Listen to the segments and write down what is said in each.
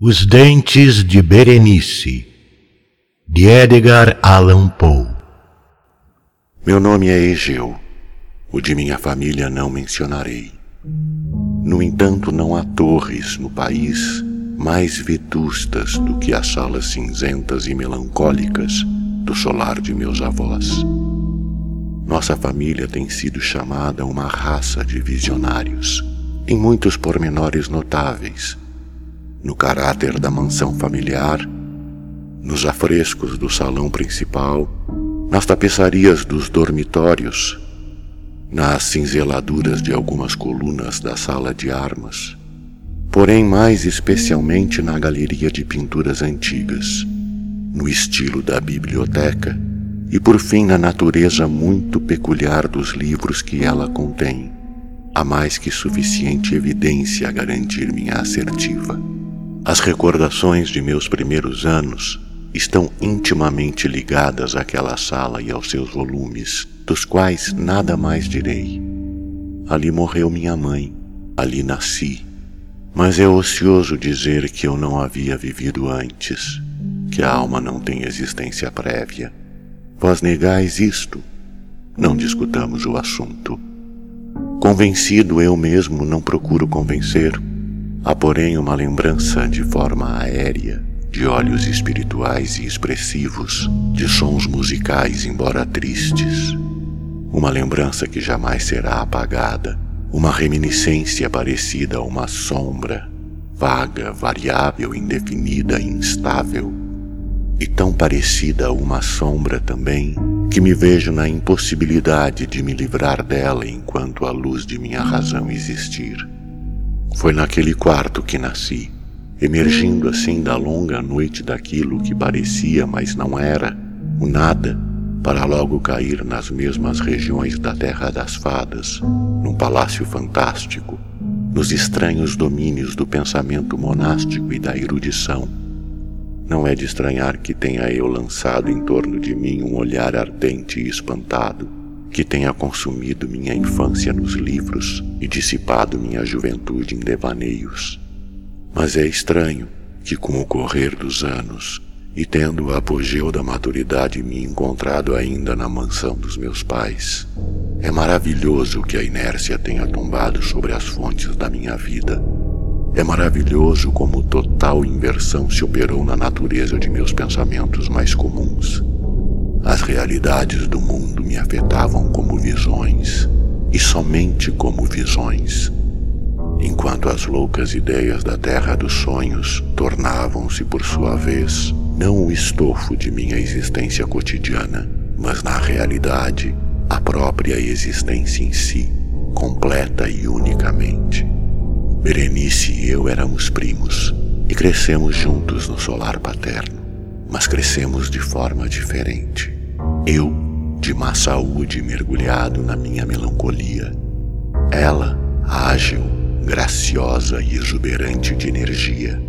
Os Dentes de Berenice, de Edgar Allan Poe. Meu nome é Egeu, o de minha família não mencionarei. No entanto, não há torres no país mais vetustas do que as salas cinzentas e melancólicas do solar de meus avós. Nossa família tem sido chamada uma raça de visionários, em muitos pormenores notáveis, no caráter da mansão familiar, nos afrescos do salão principal, nas tapeçarias dos dormitórios, nas cinzeladuras de algumas colunas da sala de armas, porém mais especialmente na galeria de pinturas antigas, no estilo da biblioteca e por fim na natureza muito peculiar dos livros que ela contém, há mais que suficiente evidência a garantir minha assertiva. As recordações de meus primeiros anos estão intimamente ligadas àquela sala e aos seus volumes, dos quais nada mais direi. Ali morreu minha mãe, ali nasci, mas é ocioso dizer que eu não havia vivido antes, que a alma não tem existência prévia Vós negais isto, não discutamos o assunto. Convencido eu mesmo não procuro convencer, há porém uma lembrança de forma aérea, de olhos espirituais e expressivos, de sons musicais embora tristes. Uma lembrança que jamais será apagada, uma reminiscência parecida a uma sombra, vaga, variável, indefinida e instável e tão parecida a uma sombra também, que me vejo na impossibilidade de me livrar dela enquanto a luz de minha razão existir. Foi naquele quarto que nasci, emergindo assim da longa noite daquilo que parecia, mas não era, o nada, para logo cair nas mesmas regiões da Terra das Fadas, num palácio fantástico, nos estranhos domínios do pensamento monástico e da erudição. Não é de estranhar que tenha eu lançado em torno de mim um olhar ardente e espantado, que tenha consumido minha infância nos livros e dissipado minha juventude em devaneios. Mas é estranho que, com o correr dos anos, e tendo o apogeu da maturidade me encontrado ainda na mansão dos meus pais, é maravilhoso que a inércia tenha tombado sobre as fontes da minha vida é maravilhoso como total inversão se operou na natureza de meus pensamentos mais comuns. As realidades do mundo me afetavam como visões, e somente como visões, enquanto as loucas ideias da terra dos sonhos tornavam-se, por sua vez, não o estofo de minha existência cotidiana, mas na realidade a própria existência em si, completa e unicamente. Berenice e eu éramos primos e crescemos juntos no solar paterno, mas crescemos de forma diferente. Eu, de má saúde mergulhado na minha melancolia. Ela, ágil, graciosa e exuberante de energia.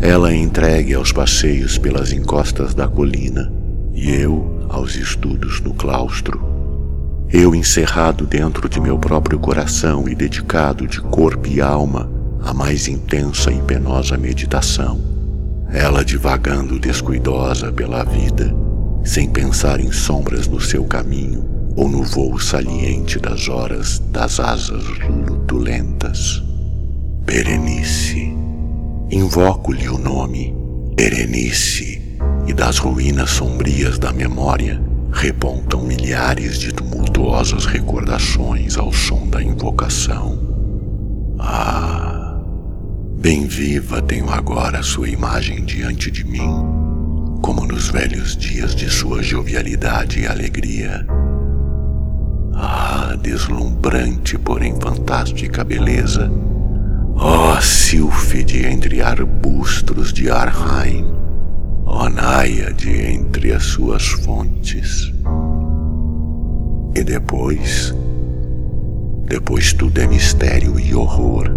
Ela entregue aos passeios pelas encostas da colina e eu aos estudos no claustro eu encerrado dentro de meu próprio coração e dedicado de corpo e alma à mais intensa e penosa meditação. Ela divagando descuidosa pela vida, sem pensar em sombras no seu caminho ou no voo saliente das horas das asas lutulentas. Berenice. Invoco-lhe o nome, Berenice, e das ruínas sombrias da memória repontam milhares de tumultuosas recordações ao som da invocação. Ah, bem viva tenho agora sua imagem diante de mim, como nos velhos dias de sua jovialidade e alegria. Ah, deslumbrante, porém fantástica beleza. Ó oh, sílfide entre arbustos de Arheim ó náiade entre as suas fontes. E depois, depois tudo é mistério e horror,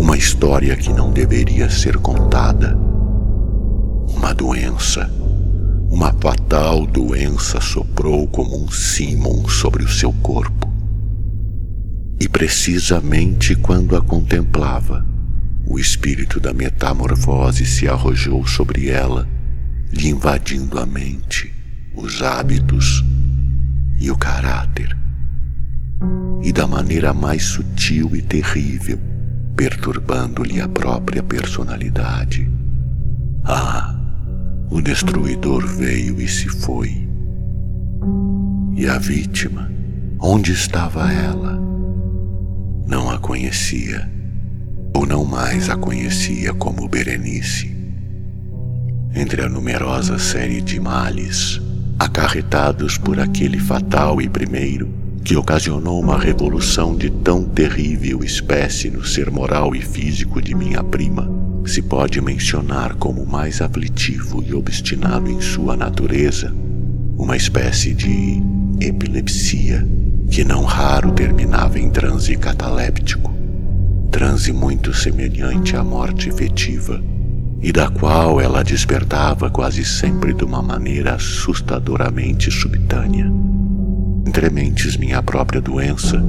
uma história que não deveria ser contada, uma doença, uma fatal doença soprou como um símon sobre o seu corpo. E precisamente quando a contemplava, o espírito da metamorfose se arrojou sobre ela, lhe invadindo a mente, os hábitos e o caráter, e da maneira mais sutil e terrível, perturbando-lhe a própria personalidade. Ah, o destruidor veio e se foi. E a vítima, onde estava ela? Não a conhecia, ou não mais a conhecia como Berenice. Entre a numerosa série de males acarretados por aquele fatal e primeiro que ocasionou uma revolução de tão terrível espécie no ser moral e físico de minha prima, se pode mencionar como mais aflitivo e obstinado em sua natureza, uma espécie de epilepsia que não raro terminava em transe cataléptico, transe muito semelhante à morte efetiva e da qual ela despertava quase sempre de uma maneira assustadoramente subitânea. Entre mentes minha própria doença,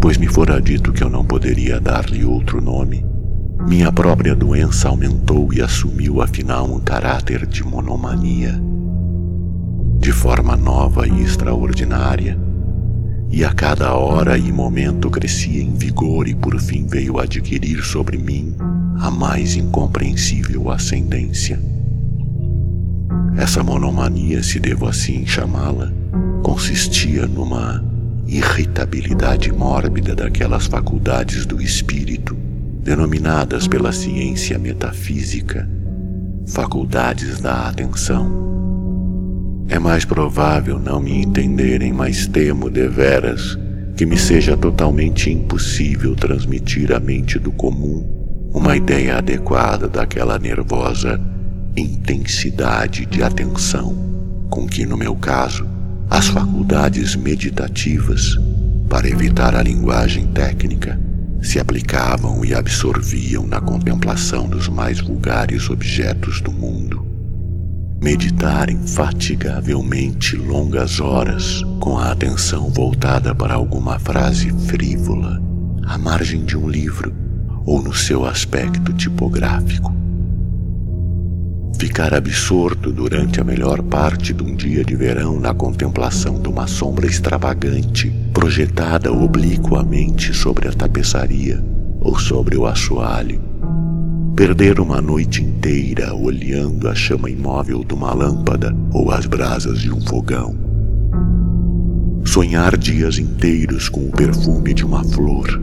pois me fora dito que eu não poderia dar-lhe outro nome, minha própria doença aumentou e assumiu afinal um caráter de monomania. De forma nova e extraordinária, e a cada hora e momento crescia em vigor e por fim veio adquirir sobre mim a mais incompreensível ascendência. Essa monomania, se devo assim chamá-la, consistia numa irritabilidade mórbida daquelas faculdades do espírito, denominadas pela ciência metafísica faculdades da atenção. É mais provável não me entenderem, mas temo deveras que me seja totalmente impossível transmitir à mente do comum uma ideia adequada daquela nervosa intensidade de atenção com que, no meu caso, as faculdades meditativas, para evitar a linguagem técnica, se aplicavam e absorviam na contemplação dos mais vulgares objetos do mundo. Meditar infatigavelmente longas horas, com a atenção voltada para alguma frase frívola, à margem de um livro ou no seu aspecto tipográfico. Ficar absorto durante a melhor parte de um dia de verão na contemplação de uma sombra extravagante projetada obliquamente sobre a tapeçaria ou sobre o assoalho perder uma noite inteira olhando a chama imóvel de uma lâmpada ou as brasas de um fogão. Sonhar dias inteiros com o perfume de uma flor.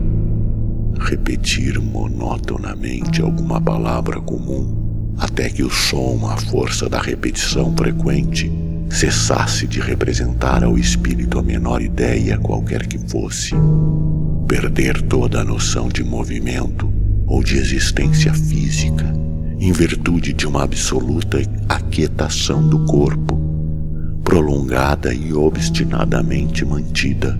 Repetir monotonamente alguma palavra comum até que o som, à força da repetição frequente, cessasse de representar ao espírito a menor ideia qualquer que fosse. Perder toda a noção de movimento ou de existência física, em virtude de uma absoluta aquietação do corpo, prolongada e obstinadamente mantida.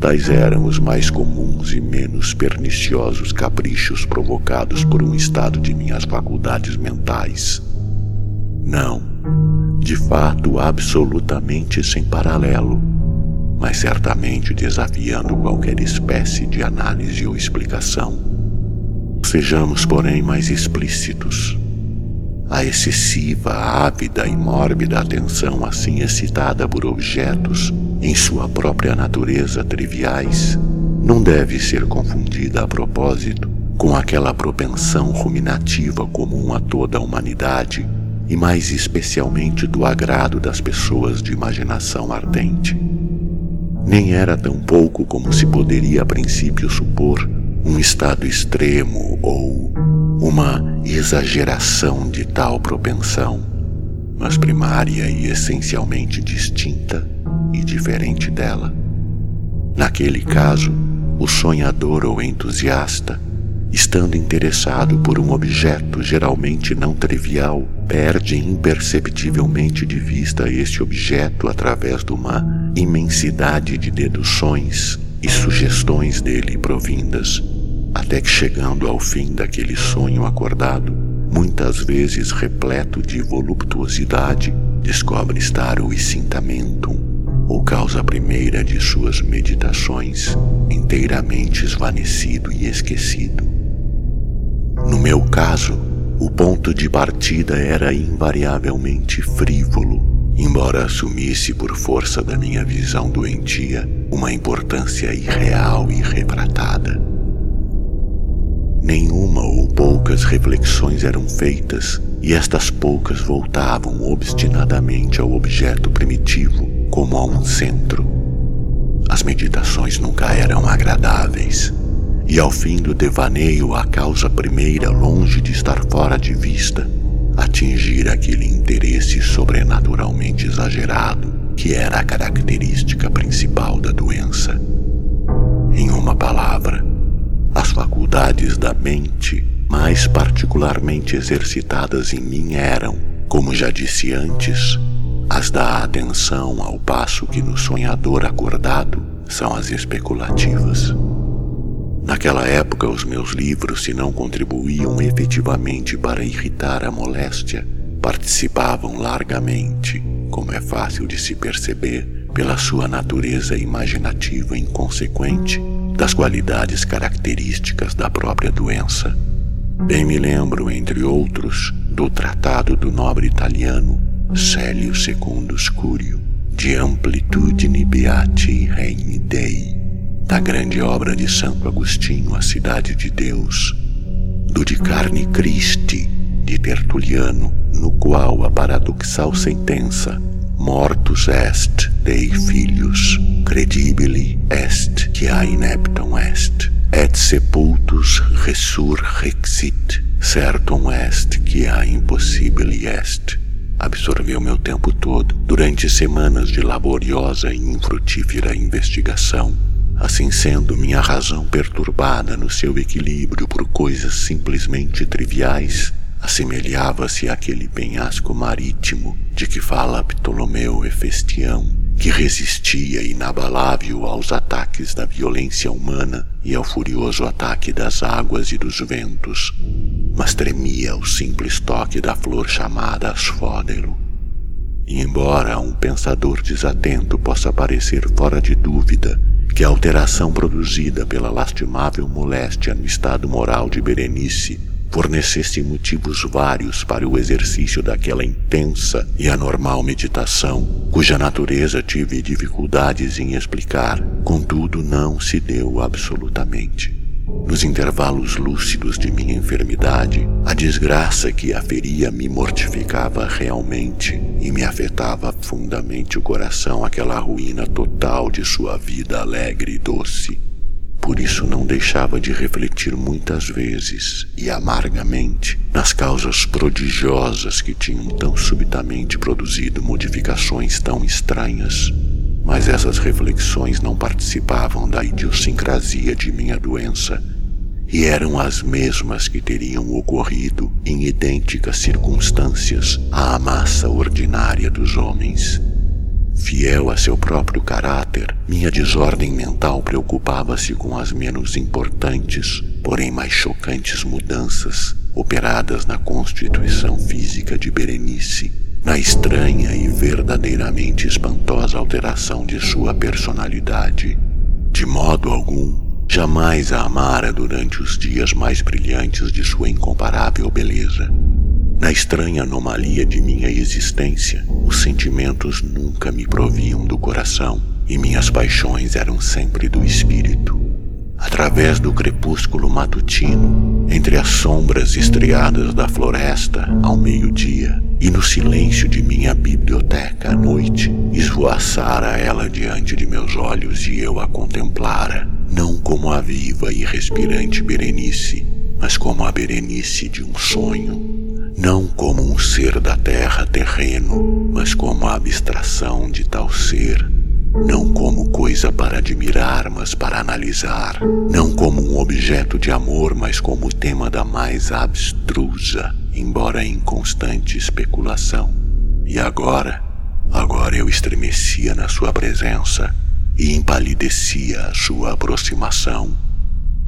Tais eram os mais comuns e menos perniciosos caprichos provocados por um estado de minhas faculdades mentais. Não, de fato, absolutamente sem paralelo, mas certamente desafiando qualquer espécie de análise ou explicação. Sejamos, porém, mais explícitos. A excessiva, ávida e mórbida atenção assim excitada por objetos em sua própria natureza triviais não deve ser confundida a propósito com aquela propensão ruminativa comum a toda a humanidade e mais especialmente do agrado das pessoas de imaginação ardente. Nem era tão pouco como se poderia a princípio supor um estado extremo ou uma exageração de tal propensão, mas primária e essencialmente distinta e diferente dela. Naquele caso, o sonhador ou entusiasta, estando interessado por um objeto geralmente não trivial, perde imperceptivelmente de vista este objeto através de uma imensidade de deduções e sugestões dele provindas até que chegando ao fim daquele sonho acordado, muitas vezes repleto de voluptuosidade, descobre estar o excintamentum, ou causa primeira de suas meditações, inteiramente esvanecido e esquecido. meu caso, o ponto de partida era invariavelmente frívolo, embora assumisse por força da minha visão doentia uma importância irreal e refratada. Nenhuma ou poucas reflexões eram feitas, e estas poucas voltavam obstinadamente ao objeto primitivo, como a um centro. As meditações nunca eram agradáveis, e ao fim do devaneio, a causa primeira, longe de estar fora de vista, atingir aquele interesse sobrenaturalmente exagerado que era a característica principal da doença. Em uma palavra, as faculdades da mente, mais particularmente exercitadas em mim, eram, como já disse antes, as da atenção, ao passo que no sonhador acordado são as especulativas. Naquela época, os meus livros, se não contribuíam efetivamente para irritar a moléstia, participavam largamente, como é fácil de se perceber, pela sua natureza imaginativa inconsequente das qualidades características da própria doença. Bem me lembro, entre outros, do tratado do nobre italiano Célio Secundus Curio, de Amplitudine Beati Regni Dei, da grande obra de Santo Agostinho, A Cidade de Deus, do De Carne Christi, de Tertuliano, no qual a paradoxal sentença Mortus est Dei filius, credibili est que a ineptum est, et sepultus resurrexit, certum est que a impossibili est. Absorveu meu tempo todo durante semanas de laboriosa e infrutífera investigação. Assim sendo, minha razão perturbada no seu equilíbrio por coisas simplesmente triviais assemelhava-se àquele penhasco marítimo de que fala Ptolomeu Hefestião, que resistia inabalável aos ataques da violência humana e ao furioso ataque das águas e dos ventos, mas tremia ao simples toque da flor chamada asfódelo. E embora um pensador desatento possa parecer fora de dúvida que a alteração produzida pela lastimável moléstia no estado moral de Berenice fornecesse motivos vários para o exercício daquela intensa e anormal meditação, cuja natureza tive dificuldades em explicar, contudo não se deu absolutamente. Nos intervalos lúcidos de minha enfermidade, a desgraça que aferia me mortificava realmente e me afetava fundamente o coração aquela ruína total de sua vida alegre e doce. Por isso não deixava de refletir muitas vezes e amargamente nas causas prodigiosas que tinham tão subitamente produzido modificações tão estranhas. Mas essas reflexões não participavam da idiosincrasia de minha doença e eram as mesmas que teriam ocorrido em idênticas circunstâncias à massa ordinária dos homens. Fiel a seu próprio caráter, minha desordem mental preocupava-se com as menos importantes, porém mais chocantes mudanças operadas na constituição física de Berenice, na estranha e verdadeiramente espantosa alteração de sua personalidade. De modo algum, jamais a amara durante os dias mais brilhantes de sua incomparável beleza. Na estranha anomalia de minha existência, os sentimentos nunca me proviam do coração e minhas paixões eram sempre do espírito. Através do crepúsculo matutino, entre as sombras estriadas da floresta ao meio-dia e no silêncio de minha biblioteca à noite, esvoaçara ela diante de meus olhos e eu a contemplara, não como a viva e respirante Berenice, mas como a Berenice de um sonho. Não como um ser da terra terreno, mas como a abstração de tal ser, não como coisa para admirar, mas para analisar, não como um objeto de amor, mas como tema da mais abstrusa, embora inconstante especulação. E agora, agora eu estremecia na sua presença e empalidecia a sua aproximação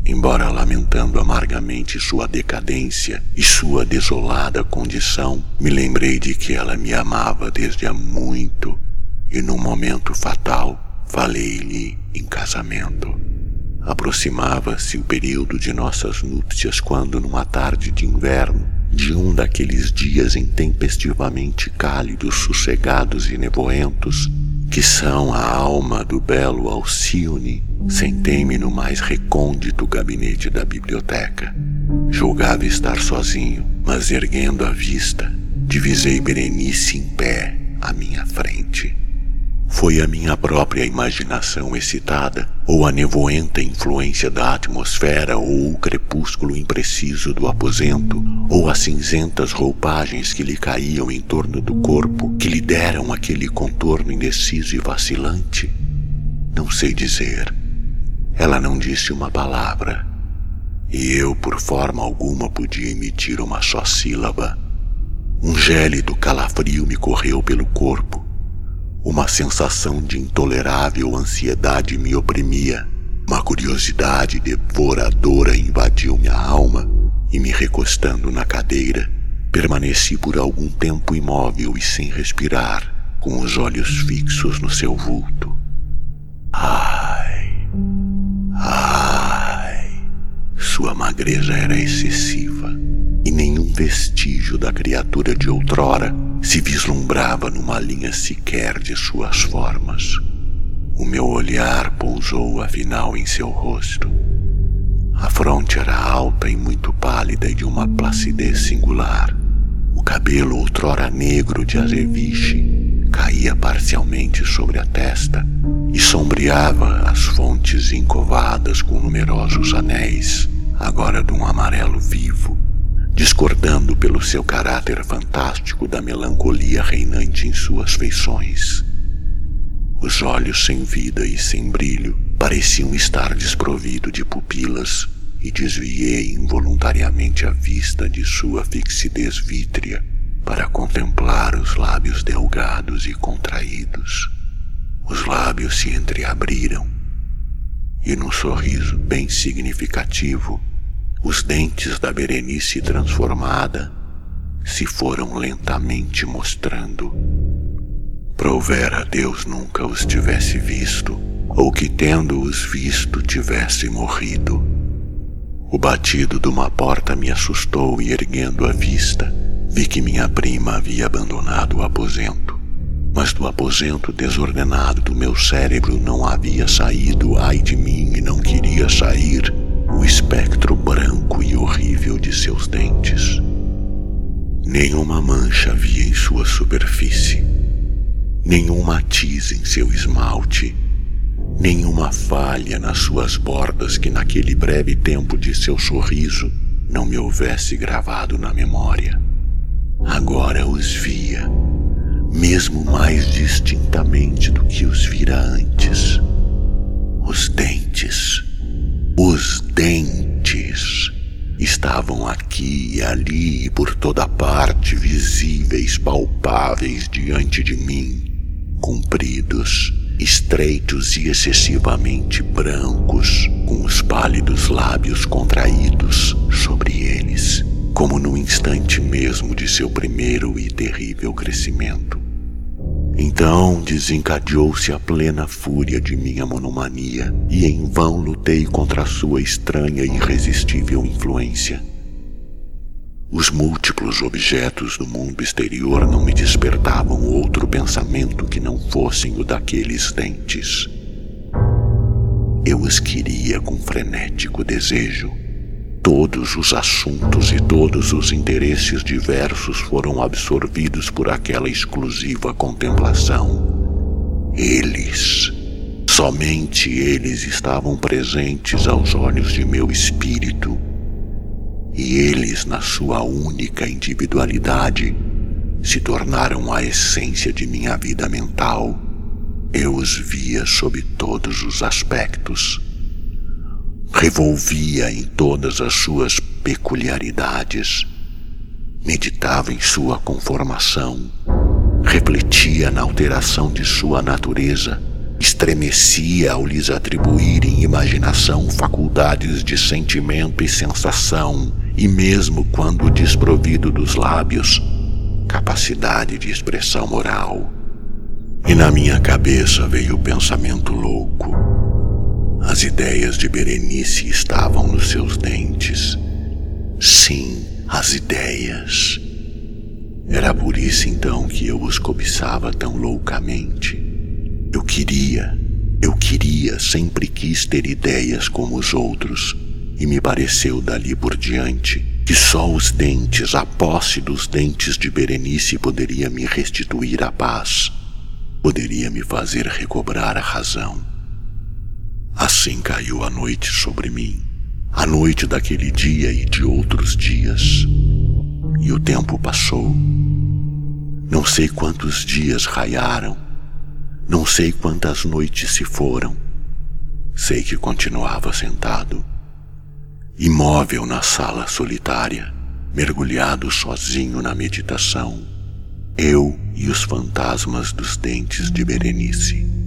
embora lamentando amargamente sua decadência e sua desolada condição, me lembrei de que ela me amava desde há muito e num momento fatal falei-lhe em casamento. Aproximava-se o período de nossas núpcias quando, numa tarde de inverno, de um daqueles dias intempestivamente cálidos, sossegados e nevoentos, que são a alma do belo Alcione, sentei-me no mais recôndito gabinete da biblioteca. Julgava estar sozinho, mas erguendo a vista, divisei Berenice em pé à minha frente. Foi a minha própria imaginação excitada, ou a nevoenta influência da atmosfera, ou o crepúsculo impreciso do aposento, ou as cinzentas roupagens que lhe caíam em torno do corpo, que lhe deram aquele contorno indeciso e vacilante? Não sei dizer. Ela não disse uma palavra, e eu, por forma alguma, podia emitir uma só sílaba. Um gélido calafrio me correu pelo corpo uma sensação de intolerável ansiedade me oprimia. Uma curiosidade devoradora invadiu minha alma e, me recostando na cadeira, permaneci por algum tempo imóvel e sem respirar, com os olhos fixos no seu vulto. Ai, ai, sua magreza era excessiva e nenhum vestígio da criatura de outrora se vislumbrava numa linha sequer de suas formas. O meu olhar pousou afinal em seu rosto. A fronte era alta e muito pálida e de uma placidez singular. O cabelo, outrora negro de azeviche, caía parcialmente sobre a testa e sombreava as fontes encovadas com numerosos anéis, agora de um amarelo vivo discordando pelo seu caráter fantástico da melancolia reinante em suas feições. Os olhos sem vida e sem brilho pareciam estar desprovidos de pupilas e desviei involuntariamente a vista de sua fixidez vítrea para contemplar os lábios delgados e contraídos. Os lábios se entreabriram e, num sorriso bem significativo, os dentes da Berenice transformada se foram lentamente mostrando. Provera Deus nunca os tivesse visto, ou que tendo-os visto tivesse morrido. O batido de uma porta me assustou e, erguendo a vista, vi que minha prima havia abandonado o aposento. Mas do aposento desordenado do meu cérebro não havia saído, ai de mim, e não queria sair, o espectro branco e horrível de seus dentes. Nenhuma mancha havia em sua superfície, nenhum matiz em seu esmalte, nenhuma falha nas suas bordas que naquele breve tempo de seu sorriso não me houvesse gravado na memória. Agora os via, mesmo mais distintamente do que os vira antes. Os dentes os dentes estavam aqui e ali e por toda parte, visíveis, palpáveis diante de mim, compridos, estreitos e excessivamente brancos, com os pálidos lábios contraídos sobre eles, como no instante mesmo de seu primeiro e terrível crescimento. Então desencadeou-se a plena fúria de minha monomania, e em vão lutei contra a sua estranha e irresistível influência. Os múltiplos objetos do mundo exterior não me despertavam outro pensamento que não fossem o daqueles dentes. Eu os queria com frenético desejo Todos os assuntos e todos os interesses diversos foram absorvidos por aquela exclusiva contemplação. Eles, somente eles estavam presentes aos olhos de meu espírito, e eles, na sua única individualidade, se tornaram a essência de minha vida mental. Eu os via sob todos os aspectos revolvia em todas as suas peculiaridades, meditava em sua conformação, refletia na alteração de sua natureza, estremecia ao lhes atribuir em imaginação faculdades de sentimento e sensação, e mesmo quando desprovido dos lábios, capacidade de expressão moral. E na minha cabeça veio o pensamento louco As ideias de Berenice estavam nos seus dentes. Sim, as ideias. Era por isso então que eu os cobiçava tão loucamente. Eu queria, eu queria, sempre quis ter ideias como os outros, e me pareceu dali por diante que só os dentes, a posse dos dentes de Berenice poderia me restituir a paz, poderia me fazer recobrar a razão. Assim caiu a noite sobre mim, a noite daquele dia e de outros dias. E o tempo passou. Não sei quantos dias raiaram, não sei quantas noites se foram. Sei que continuava sentado imóvel na sala solitária, mergulhado sozinho na meditação, eu e os fantasmas dos dentes de Berenice.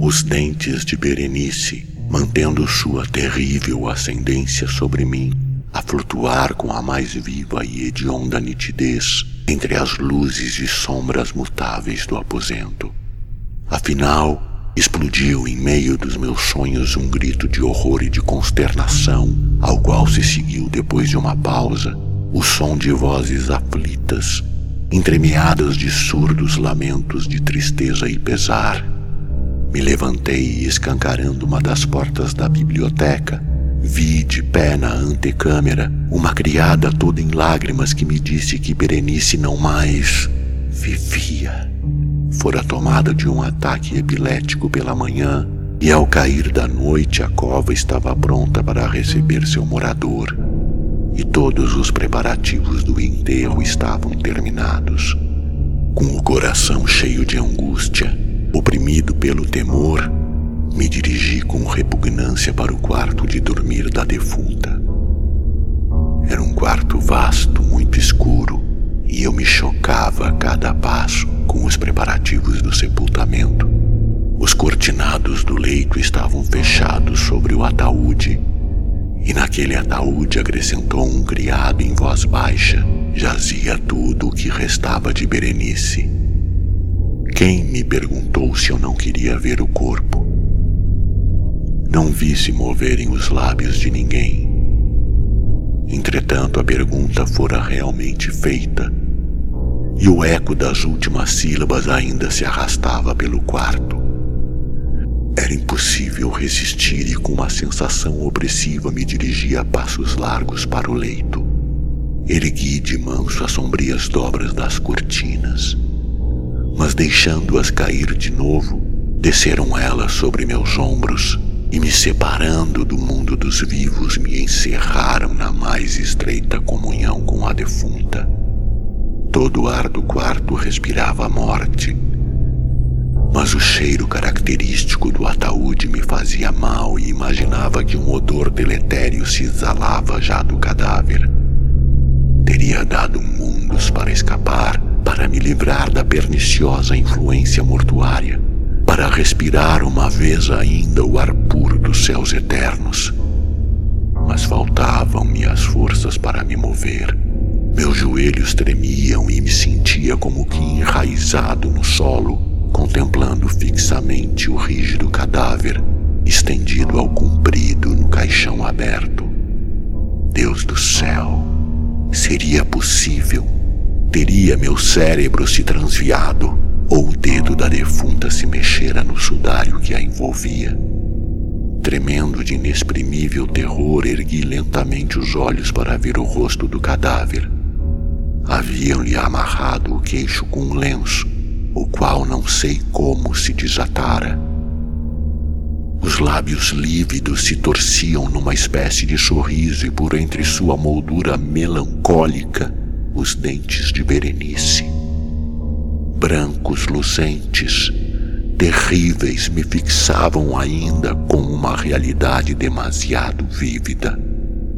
Os dentes de Berenice, mantendo sua terrível ascendência sobre mim, a flutuar com a mais viva e hedionda nitidez entre as luzes e sombras mutáveis do aposento. Afinal, Explodiu em meio dos meus sonhos um grito de horror e de consternação, ao qual se seguiu, depois de uma pausa, o som de vozes aflitas, entremeadas de surdos lamentos de tristeza e pesar. Me levantei escancarando uma das portas da biblioteca, vi de pé na antecâmara uma criada toda em lágrimas que me disse que Berenice não mais vivia. Fora tomada de um ataque epilético pela manhã e ao cair da noite a cova estava pronta para receber seu morador. E todos os preparativos do enterro estavam terminados. Com o coração cheio de angústia, oprimido pelo temor, me dirigi com repugnância para o quarto de dormir da defunta. Era um quarto vasto, muito escuro, e eu me chocava a cada passo com os preparativos do sepultamento. Os cortinados do leito estavam fechados sobre o ataúde, e naquele ataúde acrescentou um criado em voz baixa: jazia tudo o que restava de Berenice. Quem me perguntou se eu não queria ver o corpo? Não vi se moverem os lábios de ninguém. Entretanto, a pergunta fora realmente feita e o eco das últimas sílabas ainda se arrastava pelo quarto. Era impossível resistir e, com uma sensação opressiva, me dirigi a passos largos para o leito. Ergui de manso as sombrias dobras das cortinas, mas deixando-as cair de novo, desceram elas sobre meus ombros e, me separando do mundo dos vivos, me encerraram na mais estreita comunhão com a defunta. Todo o ar do quarto respirava a morte. Mas o cheiro característico do ataúde me fazia mal e imaginava que um odor deletério se exalava já do cadáver. Teria dado mundos para escapar, para me livrar da perniciosa influência mortuária, para respirar uma vez ainda o ar puro dos céus eternos. Mas faltavam-me as forças para me mover. Meus joelhos tremiam e me sentia como que enraizado no solo, contemplando fixamente o rígido cadáver estendido ao comprido no caixão aberto. Deus do céu, seria possível? Teria meu cérebro se transviado ou o dedo da defunta se mexera no sudário que a envolvia? Tremendo de inexprimível terror, ergui lentamente os olhos para ver o rosto do cadáver Haviam-lhe amarrado o queixo com um lenço, o qual não sei como se desatara. Os lábios lívidos se torciam numa espécie de sorriso e por entre sua moldura melancólica os dentes de Berenice. Brancos lucentes, terríveis, me fixavam ainda com uma realidade demasiado vívida.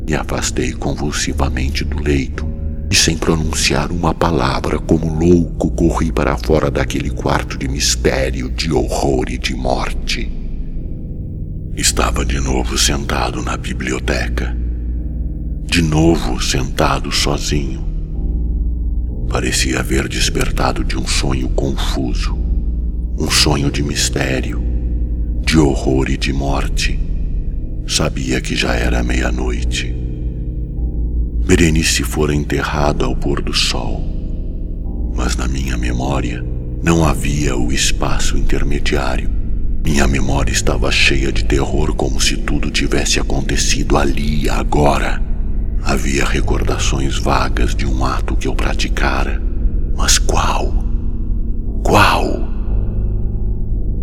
Me afastei convulsivamente do leito e sem pronunciar uma palavra, como louco, corri para fora daquele quarto de mistério, de horror e de morte. Estava de novo sentado na biblioteca. De novo sentado sozinho. Parecia haver despertado de um sonho confuso, um sonho de mistério, de horror e de morte. Sabia que já era meia-noite. Berenice fora enterrado ao pôr do sol, mas na minha memória não havia o espaço intermediário. Minha memória estava cheia de terror, como se tudo tivesse acontecido ali, agora. Havia recordações vagas de um ato que eu praticara, mas qual? Qual?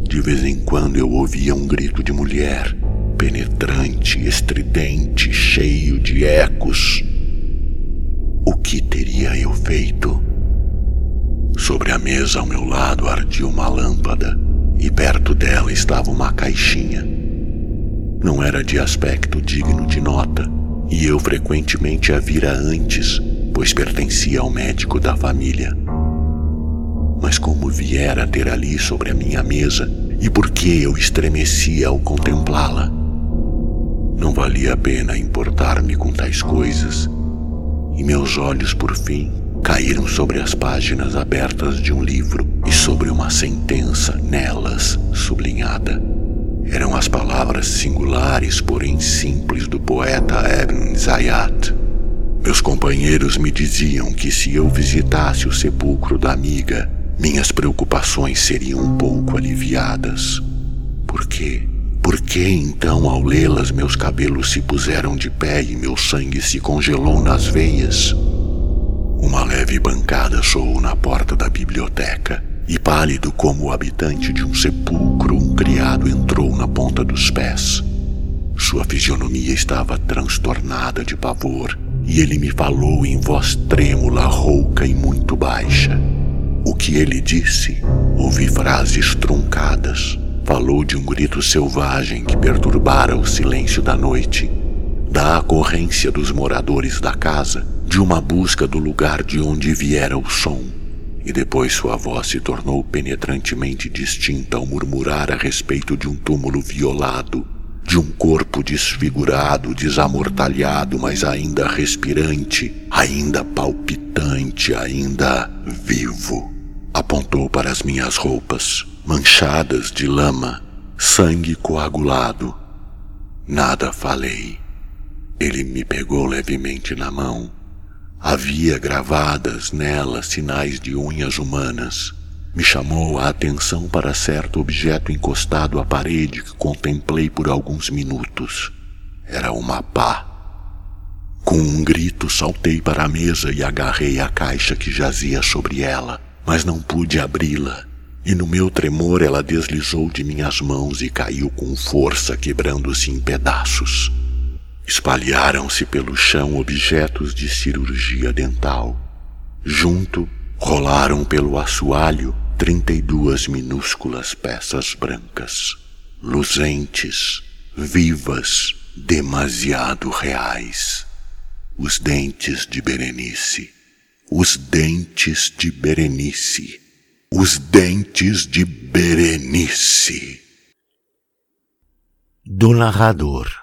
De vez em quando eu ouvia um grito de mulher, penetrante, estridente, cheio de ecos. O que teria eu feito? Sobre a mesa ao meu lado ardia uma lâmpada e perto dela estava uma caixinha. Não era de aspecto digno de nota e eu frequentemente a vira antes, pois pertencia ao médico da família. Mas como viera ter ali sobre a minha mesa e por que eu estremecia ao contemplá-la? Não valia a pena importar-me com tais coisas, e meus olhos, por fim, caíram sobre as páginas abertas de um livro e sobre uma sentença nelas sublinhada. Eram as palavras singulares, porém simples, do poeta Ibn Zayat. Meus companheiros me diziam que se eu visitasse o sepulcro da amiga, minhas preocupações seriam um pouco aliviadas. Por quê? Por que então, ao lê-las, meus cabelos se puseram de pé e meu sangue se congelou nas veias? Uma leve bancada soou na porta da biblioteca e, pálido como o habitante de um sepulcro, um criado entrou na ponta dos pés. Sua fisionomia estava transtornada de pavor e ele me falou em voz trêmula, rouca e muito baixa. O que ele disse? Ouvi frases truncadas. Falou de um grito selvagem que perturbara o silêncio da noite, da ocorrência dos moradores da casa, de uma busca do lugar de onde viera o som e depois sua voz se tornou penetrantemente distinta ao murmurar a respeito de um túmulo violado, de um corpo desfigurado, desamortalhado, mas ainda respirante, ainda palpitante, ainda vivo. Apontou para as minhas roupas, manchadas de lama, sangue coagulado. Nada falei. Ele me pegou levemente na mão Havia gravadas nela sinais de unhas humanas. Me chamou a atenção para certo objeto encostado à parede que contemplei por alguns minutos. Era uma pá. Com um grito, saltei para a mesa e agarrei a caixa que jazia sobre ela, mas não pude abri-la. E no meu tremor ela deslizou de minhas mãos e caiu com força, quebrando-se em pedaços. Espalharam-se pelo chão objetos de cirurgia dental. Junto, rolaram pelo assoalho trinta e duas minúsculas peças brancas, luzentes, vivas, demasiado reais. Os dentes de Berenice. Os dentes de Berenice. Os dentes de Berenice. Do narrador.